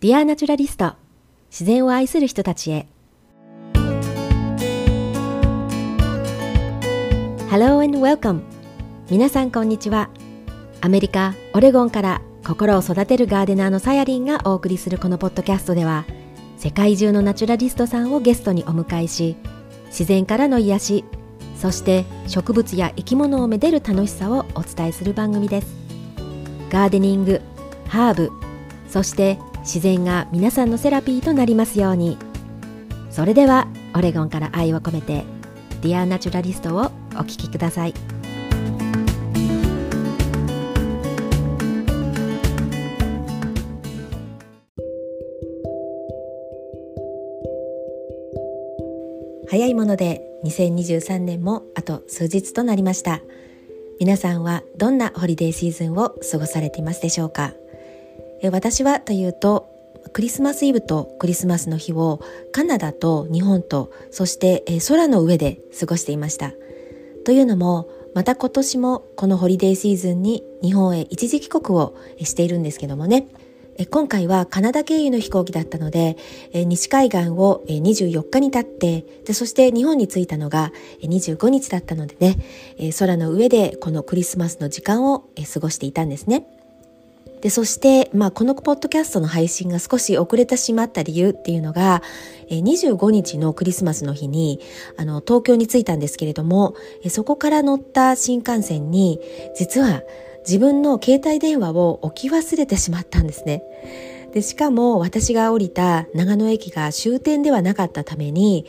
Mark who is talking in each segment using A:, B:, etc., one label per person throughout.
A: Dear Naturalist 自然を愛する人たちへ。Hello and welcome 皆さんこんにちは。アメリカ・オレゴンから心を育てるガーデナーのさやりんがお送りするこのポッドキャストでは世界中のナチュラリストさんをゲストにお迎えし自然からの癒しそして植物や生き物をめでる楽しさをお伝えする番組です。ガーデニングハーブそして自然が皆さんのセラピーとなりますように。それではオレゴンから愛を込めて Dear Naturalist をお聴きください。早いもので2023年もあと数日となりました。皆さんはどんなホリデーシーズンを過ごされていますでしょうか？私はというとクリスマスイブとクリスマスの日をカナダと日本とそして空の上で過ごしていましたというのもまた今年もこのホリデーシーズンに日本へ一時帰国をしているんですけどもね今回はカナダ経由の飛行機だったので西海岸を24日に立ってでそして日本に着いたのが25日だったのでね空の上でこのクリスマスの時間を過ごしていたんですね。で、そして、まあ、このポッドキャストの配信が少し遅れてしまった理由っていうのが、25日のクリスマスの日に、あの、東京に着いたんですけれども、そこから乗った新幹線に、実は自分の携帯電話を置き忘れてしまったんですね。で、しかも私が降りた長野駅が終点ではなかったために、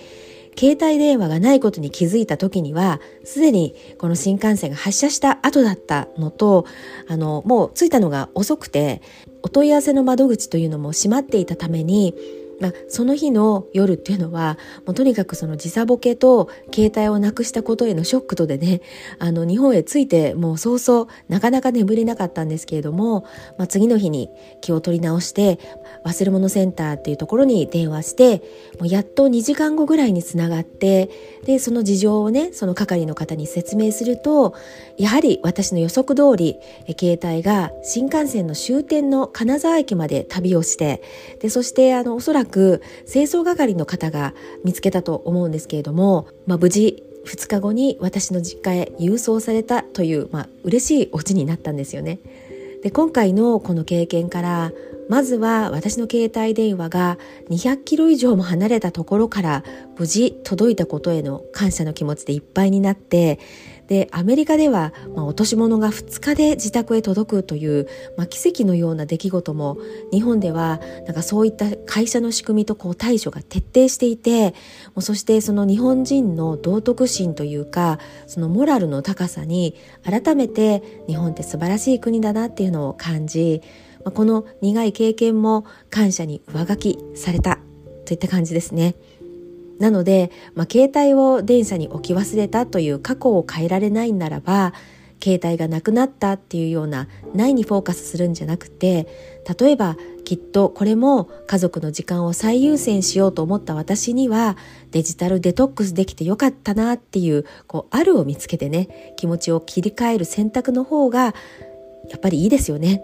A: 携帯電話がないことに気づいた時には、すでにこの新幹線が発車した後だったのと、あの、もう着いたのが遅くて、お問い合わせの窓口というのも閉まっていたために、まあ、その日の夜っていうのはもうとにかくその時差ボケと携帯をなくしたことへのショックとでねあの日本へ着いてもう早々なかなか眠れなかったんですけれども、まあ、次の日に気を取り直して忘れ物センターっていうところに電話してもうやっと2時間後ぐらいにつながってでその事情をねその係の方に説明するとやはり私の予測通り携帯が新幹線の終点の金沢駅まで旅をしてでそしてあのおそらくく清掃係の方が見つけたと思うんですけれども、まあ、無事2日後に私の実家へ郵送されたという、まあ、嬉しいオチになったんですよね。で今回のこの経験からまずは私の携帯電話が200キロ以上も離れたところから無事届いたことへの感謝の気持ちでいっぱいになってでアメリカでは、まあ、落とし物が2日で自宅へ届くという、まあ、奇跡のような出来事も日本ではなんかそういった会社の仕組みとこう対処が徹底していてもうそしてその日本人の道徳心というかそのモラルの高さに改めて日本って素晴らしい国だなっていうのを感じまこの苦い経験も感謝に上書きされたといった感じですね。なので、まあ、携帯を電車に置き忘れたという過去を変えられないならば携帯がなくなったっていうようなないにフォーカスするんじゃなくて例えばきっとこれも家族の時間を最優先しようと思った私にはデジタルデトックスできてよかったなっていうこうあるを見つけてね気持ちを切り替える選択の方がやっぱりいいですよね。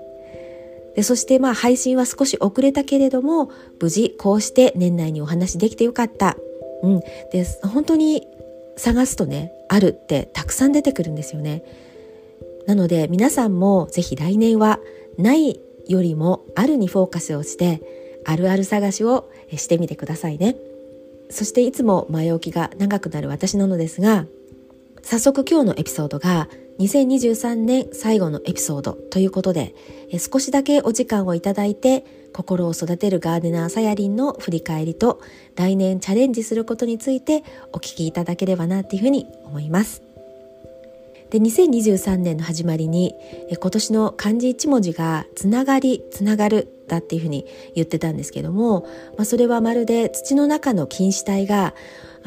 A: でそしてまあ配信は少し遅れたけれども無事こうして年内にお話できてよかったうん、で本当に探すとねあるってたくさん出てくるんですよね。なので皆さんもぜひ来年はないよりもあるにフォーカスをしてあるある探しをしてみてくださいね。そしていつも前置きが長くなる私なのですが早速今日のエピソードが2023年最後のエピソードということで少しだけお時間をいただいて心を育てるガーデナーさやりんの振り返りと来年チャレンジすることについてお聞きいただければなっていうふうに思います。で2023年の始まりに今年の漢字一文字がつながりつながるだっていうふうに言ってたんですけども、まあ、それはまるで土の中の菌糸体が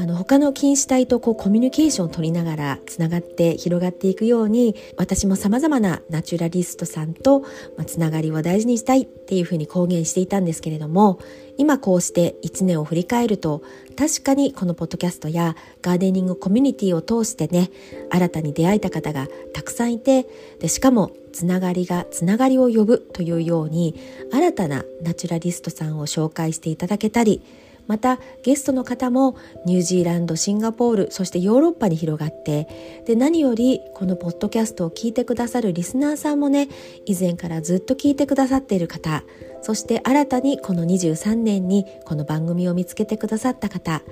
A: あの他の菌糸体とこうコミュニケーションを取りながらつながって広がっていくように私もさまざまなナチュラリストさんと、つながりを大事にしたいっていうふうに公言していたんですけれども今こうして1年を振り返ると確かにこのポッドキャストやガーデニングコミュニティを通してね新たに出会えた方がたくさんいてでしかもつながりがつながりを呼ぶというように新たなナチュラリストさんを紹介していただけたりまたゲストの方もニュージーランドシンガポールそしてヨーロッパに広がってで何よりこのポッドキャストを聞いてくださるリスナーさんもね以前からずっと聞いてくださっている方そして新たにこの23年にこの番組を見つけてくださった方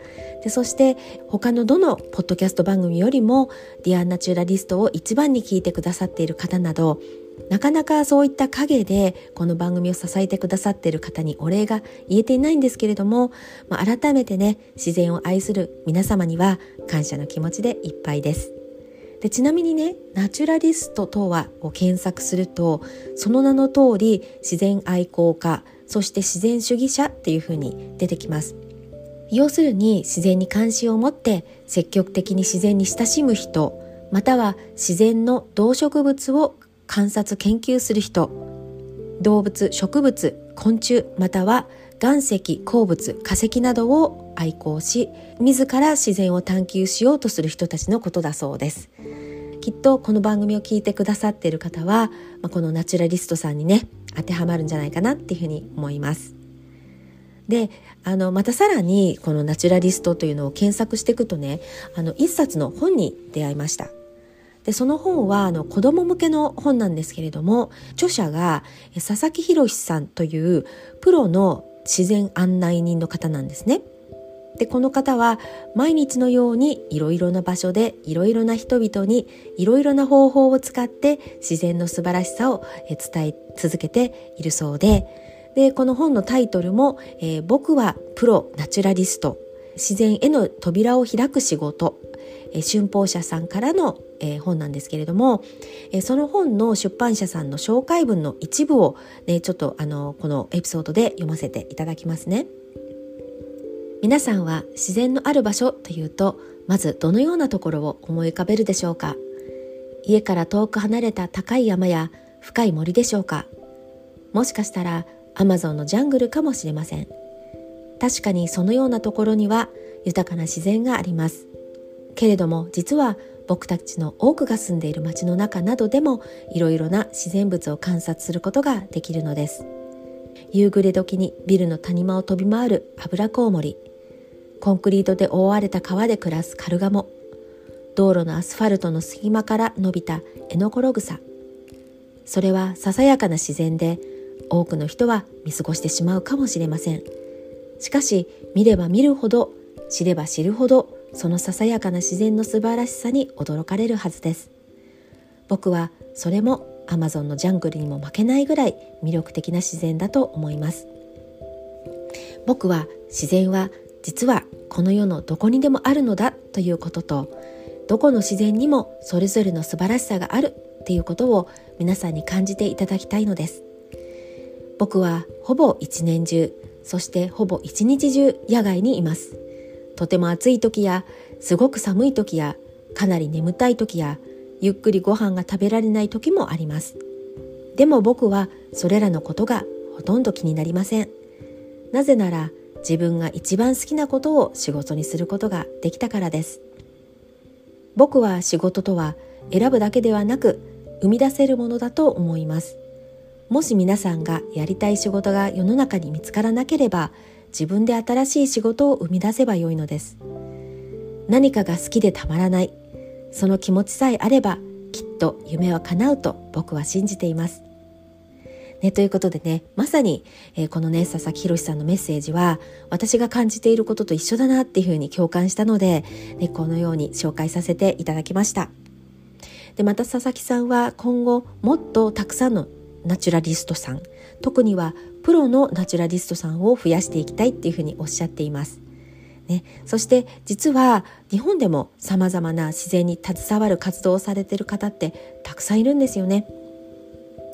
A: でそして他のどのポッドキャスト番組よりもディアンナチュラリストを一番に聞いてくださっている方などなかなかそういった陰でこの番組を支えてくださっている方にお礼が言えていないんですけれども、まあ、改めてね自然を愛する皆様には感謝の気持ちでいっぱいです。でちなみにねナチュラリストとはを検索するとその名の通り自然愛好家そして自然主義者っていうふうに出てきます。要するに自然に関心を持って積極的に自然に親しむ人または自然の動植物を観察研究する人。動物植物昆虫または岩石鉱物化石などを愛好し自ら自然を探求しようとする人たちのことだそうです。きっとこの番組を聞いてくださっている方は、まあ、このナチュラリストさんにね当てはまるんじゃないかなっていうふうに思います。であのまたさらにこのナチュラリストというのを検索していくとねあの一冊の本に出会いました。でその本はあの子供向けの本なんですけれども著者が佐々木博さんというプロの自然案内人の方なんですね。でこの方は毎日のようにいろいろな場所でいろいろな人々にいろいろな方法を使って自然の素晴らしさを伝え続けているそうで。でこの本のタイトルも、えー、僕はプロナチュラリスト。自然への扉を開く仕事。え春報社さんからの、え本なんですけれども、えその本の出版社さんの紹介文の一部を、ね、ちょっとあのこのエピソードで読ませていただきますね。皆さんは自然のある場所というとまずどのようなところを思い浮かべるでしょうか？家から遠く離れた高い山や深い森でしょうか？もしかしたらアマゾンのジャングルかもしれません。確かにそのようなところには豊かな自然があります。けれども実は僕たちの多くが住んでいる街の中などでもいろいろな自然物を観察することができるのです。夕暮れ時にビルの谷間を飛び回る油コウモリコンクリートで覆われた川で暮らすカルガモ道路のアスファルトの隙間から伸びたエノコログサそれはささやかな自然で多くの人は見過ごしてしまうかもしれません。しかし見れば見るほど知れば知るほどそのささやかな自然の素晴らしさに驚かれるはずです。僕はそれもアマゾンのジャングルにも負けないぐらい魅力的な自然だと思います。僕は自然は実はこの世のどこにでもあるのだということとどこの自然にもそれぞれの素晴らしさがあるっていうことを皆さんに感じていただきたいのです。僕はほぼ一年中そしてほぼ一日中野外にいます。とても暑い時やすごく寒い時やかなり眠たい時やゆっくりご飯が食べられない時もあります。でも僕はそれらのことがほとんど気になりません。なぜなら自分が一番好きなことを仕事にすることができたからです。僕は仕事とは選ぶだけではなく生み出せるものだと思います。もし皆さんがやりたい仕事が世の中に見つからなければ自分で新しい仕事を生み出せばよいのです。何かが好きでたまらない。その気持ちさえあればきっと夢は叶うと僕は信じています。ね、ということでねまさに、えー、このね佐々木宏さんのメッセージは私が感じていることと一緒だなっていうふうに共感したので、ね、このように紹介させていただきました。でまた佐々木さんは今後もっとたくさんのナチュラリストさん特にはプロのナチュラリストさんを増やしていきたいっていうふうにおっしゃっています。ね、そして実は日本でもさまざまな自然に携わる活動をされている方ってたくさんいるんですよね。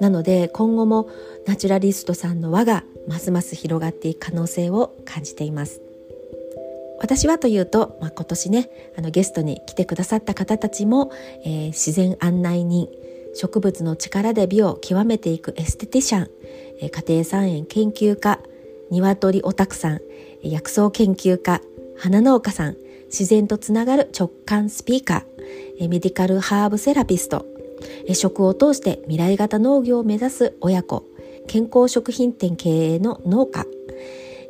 A: なので今後もナチュラリストさんの輪がますます広がっていく可能性を感じています。私はというと、まあ、今年ねあのゲストに来てくださった方たちも、えー、自然案内人植物の力で美を極めていくエステティシャン家庭菜園研究家鶏オタクさん薬草研究家花農家さん自然とつながる直感スピーカーメディカルハーブセラピスト食を通して未来型農業を目指す親子健康食品店経営の農家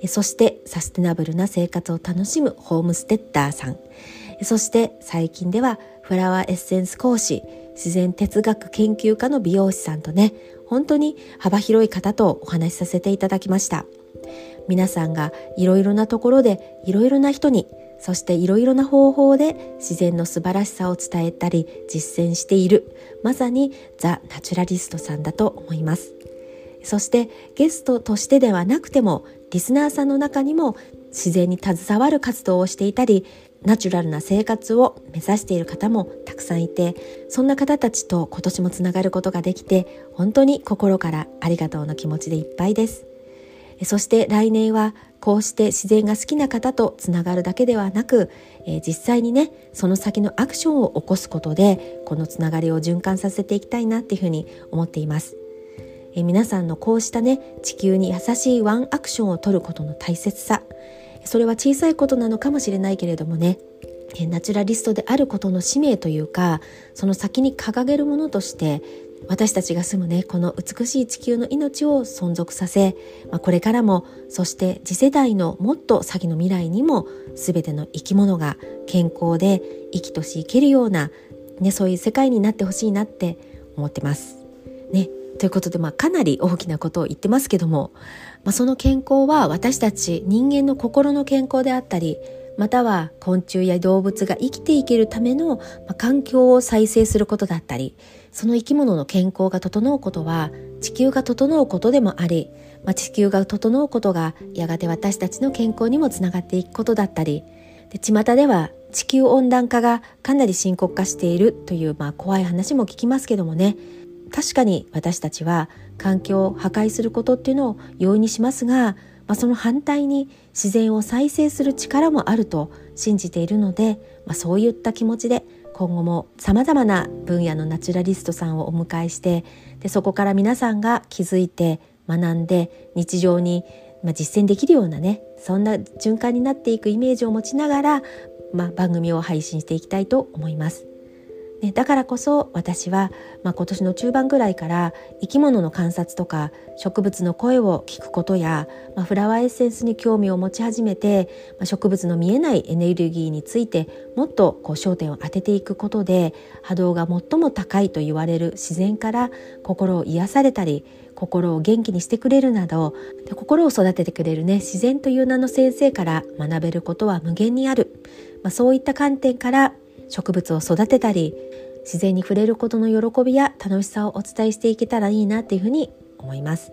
A: そしてサステナブルな生活を楽しむホームステッダーさんそして最近ではフラワーエッセンス講師自然哲学研究家の美容師さんとね本当に幅広い方とお話しさせていただきました。皆さんがいろいろなところでいろいろな人にそしていろいろな方法で自然の素晴らしさを伝えたり実践しているまさにザ・ナチュラリストさんだと思います。そしてゲストとしてではなくてもリスナーさんの中にも自然に携わる活動をしていたりナチュラルな生活を目指している方もたくさんいてそんな方たちと今年もつながることができて本当に心からありがとうの気持ちでいっぱいです。そして来年はこうして自然が好きな方とつながるだけではなく、えー、実際にねその先のアクションを起こすことでこのつながりを循環させていきたいなっていうふうに思っています。え皆さんのこうしたね地球に優しいワンアクションを取ることの大切さそれは小さいことなのかもしれないけれどもねナチュラリストであることの使命というかその先に掲げるものとして私たちが住むねこの美しい地球の命を存続させ、まあ、これからもそして次世代のもっと先の未来にも全ての生き物が健康で生きとし生けるような、ね、そういう世界になってほしいなって思ってます。ということで、まあ、かなり大きなことを言ってますけども、まあ、その健康は私たち人間の心の健康であったりまたは昆虫や動物が生きていけるための、環境を再生することだったりその生き物の健康が整うことは地球が整うことでもあり、まあ、地球が整うことがやがて私たちの健康にもつながっていくことだったりで巷では地球温暖化がかなり深刻化しているという、まあ、怖い話も聞きますけどもね。確かに私たちは環境を破壊することっていうのを容易にしますが、まあ、その反対に自然を再生する力もあると信じているので、まあ、そういった気持ちで今後もさまざまな分野のナチュラリストさんをお迎えしてでそこから皆さんが気づいて学んで日常に、実践できるようなねそんな循環になっていくイメージを持ちながら、まあ、番組を配信していきたいと思います。ね、だからこそ私は、まあ、今年の中盤ぐらいから生き物の観察とか植物の声を聞くことや、まあ、フラワーエッセンスに興味を持ち始めて、まあ、植物の見えないエネルギーについてもっとこう焦点を当てていくことで波動が最も高いと言われる自然から心を癒されたり心を元気にしてくれるなどで心を育ててくれるね自然という名の先生から学べることは無限にある、まあ、そういった観点から植物を育てたり自然に触れることの喜びや楽しさをお伝えしていけたらいいなっていうふうに思います。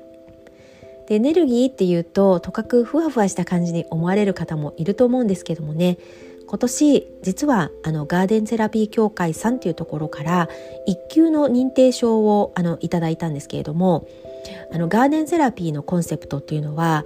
A: でエネルギーっていうととかくふわふわした感じに思われる方もいると思うんですけどもね今年実はあのガーデンセラピー協会さんというところから1級の認定証をあのいただいたんですけれどもあのガーデンセラピーのコンセプトっていうのは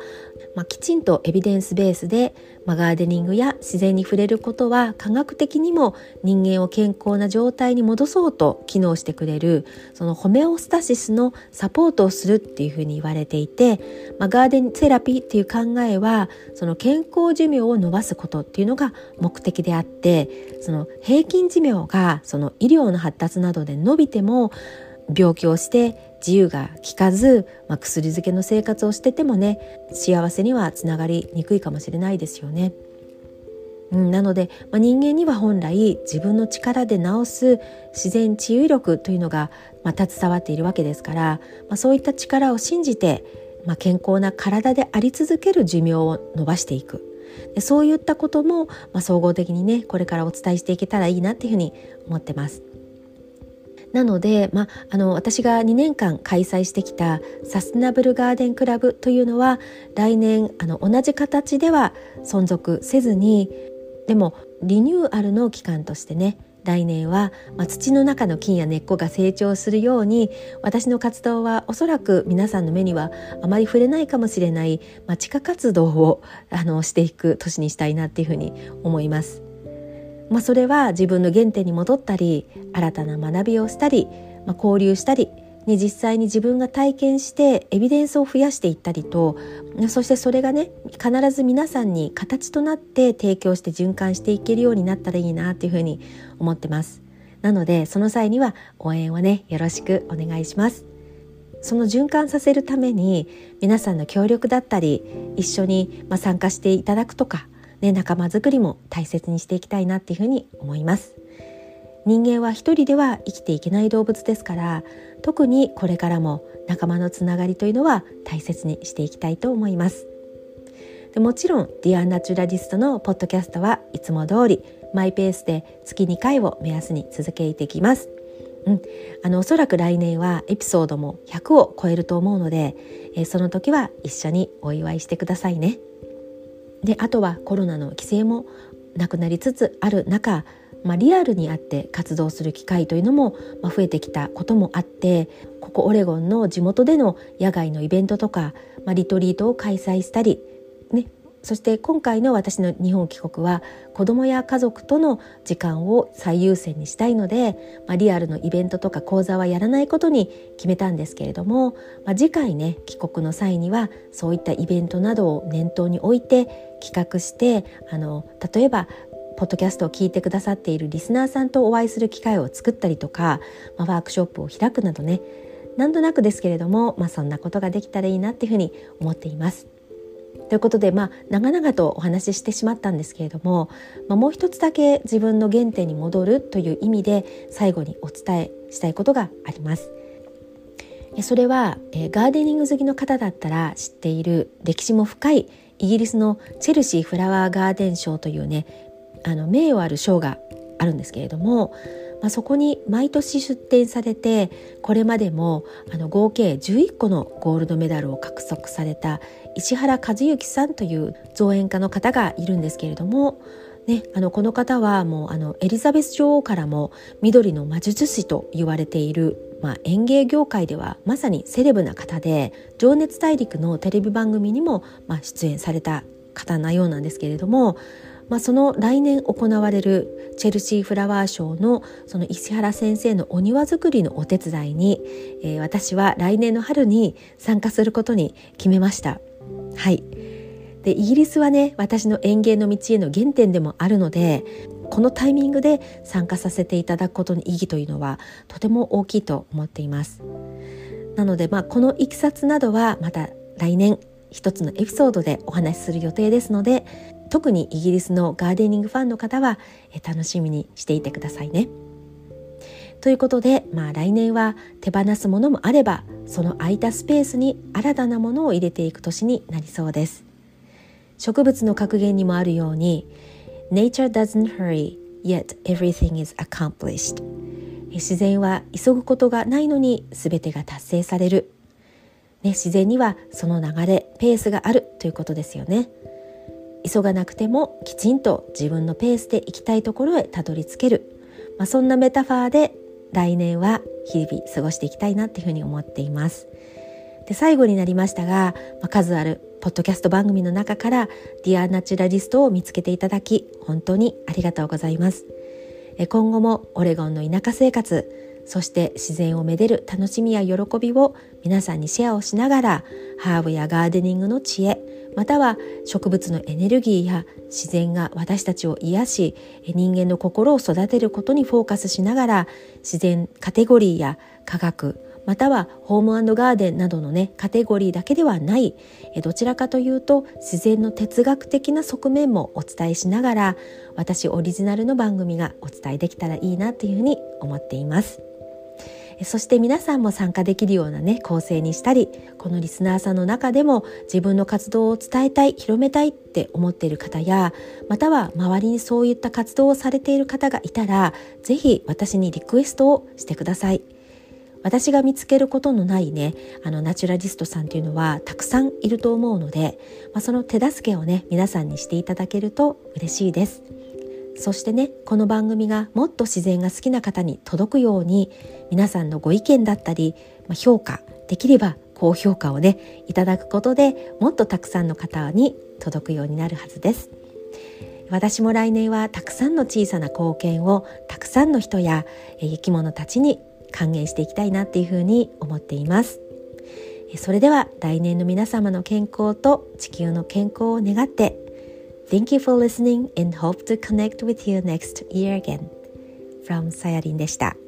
A: まあ、きちんとエビデンスベースで、まあ、ガーデニングや自然に触れることは科学的にも人間を健康な状態に戻そうと機能してくれるそのホメオスタシスのサポートをするっていうふうに言われていて、まあ、ガーデンセラピーっていう考えはその健康寿命を伸ばすことっていうのが目的であってその平均寿命がその医療の発達などで伸びても病気をして自由が利かず、まあ、薬漬けの生活をしててもね幸せにはつながりにくいかもしれないですよね。うん、なので、まあ、人間には本来自分の力で治す自然治癒力というのが、まあ、携わっているわけですから、まあ、そういった力を信じて、まあ、健康な体であり続ける寿命を伸ばしていくでそういったことも、まあ、総合的にねこれからお伝えしていけたらいいなっていうふうに思ってます。なので、まあ、あの私が2年間開催してきたサステナブルガーデンクラブというのは来年あの同じ形では存続せずにでもリニューアルの期間としてね来年は、まあ、土の中の菌や根っこが成長するように私の活動はおそらく皆さんの目にはあまり触れないかもしれない、まあ、地下活動をあのしていく年にしたいなっていうふうに思います。まあ、それは自分の原点に戻ったり新たな学びをしたり、まあ、交流したりに実際に自分が体験してエビデンスを増やしていったりとそしてそれがね必ず皆さんに形となって提供して循環していけるようになったらいいなっていうふうに思ってます。なのでその際には応援をねよろしくお願いしますその循環させるために皆さんの協力だったり一緒にま参加していただくとか、ね、仲間づくりも大切にしていきたいなっていうふうに思います人間は一人では生きていけない動物ですから特にこれからも仲間のつながりというのは大切にしていきたいと思いますでもちろん Dear Naturalist のポッドキャストはいつも通りマイペースで月2回を目安に続けていきます。うん、あのおそらく来年はエピソードも100を超えると思うので、えー、その時は一緒にお祝いしてくださいね。であとはコロナの規制もなくなりつつある中、まあ、リアルにあって活動する機会というのも、増えてきたこともあってここオレゴンの地元での野外のイベントとか、まあ、リトリートを開催したりねそして今回の私の日本帰国は子供や家族との時間を最優先にしたいので、まあ、リアルのイベントとか講座はやらないことに決めたんですけれども、まあ、次回ね帰国の際にはそういったイベントなどを念頭に置いて企画してあの例えばポッドキャストを聞いてくださっているリスナーさんとお会いする機会を作ったりとか、まあ、ワークショップを開くなどねなんとなくですけれども、まあ、そんなことができたらいいなっていうふうに思っています。ということで、まあ、長々とお話ししてしまったんですけれども、まあ、もう一つだけ自分の原点に戻るという意味で最後にお伝えしたいことがあります。それはガーデニング好きの方だったら知っている歴史も深いイギリスのチェルシーフラワーガーデン賞というねあの名誉ある賞があるんですけれどもまあ、そこに毎年出展されてこれまでもあの合計11個のゴールドメダルを獲得された石原和幸さんという造園家の方がいるんですけれどもね、あのこの方はもうあのエリザベス女王からも緑の魔術師と言われている、まあ、園芸業界ではまさにセレブな方で「情熱大陸」のテレビ番組にも、まあ、出演された方なようなんですけれどもまあ、その来年行われるチェルシーフラワーショーのその石原先生のお庭作りのお手伝いに、えー、私は来年の春に参加することに決めました。はいでイギリスはね私の園芸の道への原点でもあるのでこのタイミングで参加させていただくことの意義というのはとても大きいと思っていますなので、まあ、このいきさつなどはまた来年一つのエピソードでお話しする予定ですので特にイギリスのガーデニングファンの方は楽しみにしていてくださいね。ということで、まあ、来年は手放すものもあればその空いたスペースに新たなものを入れていく年になりそうです。植物の格言にもあるように Nature doesn't hurry yet everything is accomplished 自然は急ぐことがないのに全てが達成される、ね、自然にはその流れペースがあるということですよね。急がなくてもきちんと自分のペースで行きたいところへたどり着ける、まあ、そんなメタファーで来年は日々過ごしていきたいなっていうふうに思っています。で最後になりましたが、まあ、数あるポッドキャスト番組の中から Dear Naturalist を見つけていただき本当にありがとうございます。今後もオレゴンの田舎生活そして自然をめでる楽しみや喜びを皆さんにシェアをしながらハーブやガーデニングの知恵または植物のエネルギーや自然が私たちを癒し人間の心を育てることにフォーカスしながら自然カテゴリーや科学またはホームガーデンなどのねカテゴリーだけではないどちらかというと自然の哲学的な側面もお伝えしながら私オリジナルの番組がお伝えできたらいいなというふうに思っています。そして皆さんも参加できるようなね構成にしたりこのリスナーさんの中でも自分の活動を伝えたい広めたいって思っている方やまたは周りにそういった活動をされている方がいたら是非私にリクエストをしてください。私が見つけることのないねあのナチュラリストさんっていうのはたくさんいると思うので、まあ、その手助けをね皆さんにしていただけると嬉しいです。そしてねこの番組がもっと自然が好きな方に届くように皆さんのご意見だったり、まあ、評価できれば高評価をねいただくことでもっとたくさんの方に届くようになるはずです。私も来年はたくさんの小さな貢献をたくさんの人や生き物たちに還元していきたいなっていうふうに思っています。それでは来年の皆様の健康と地球の健康を願って Thank you for listening and hope to connect with you next year again. from さやりんでした。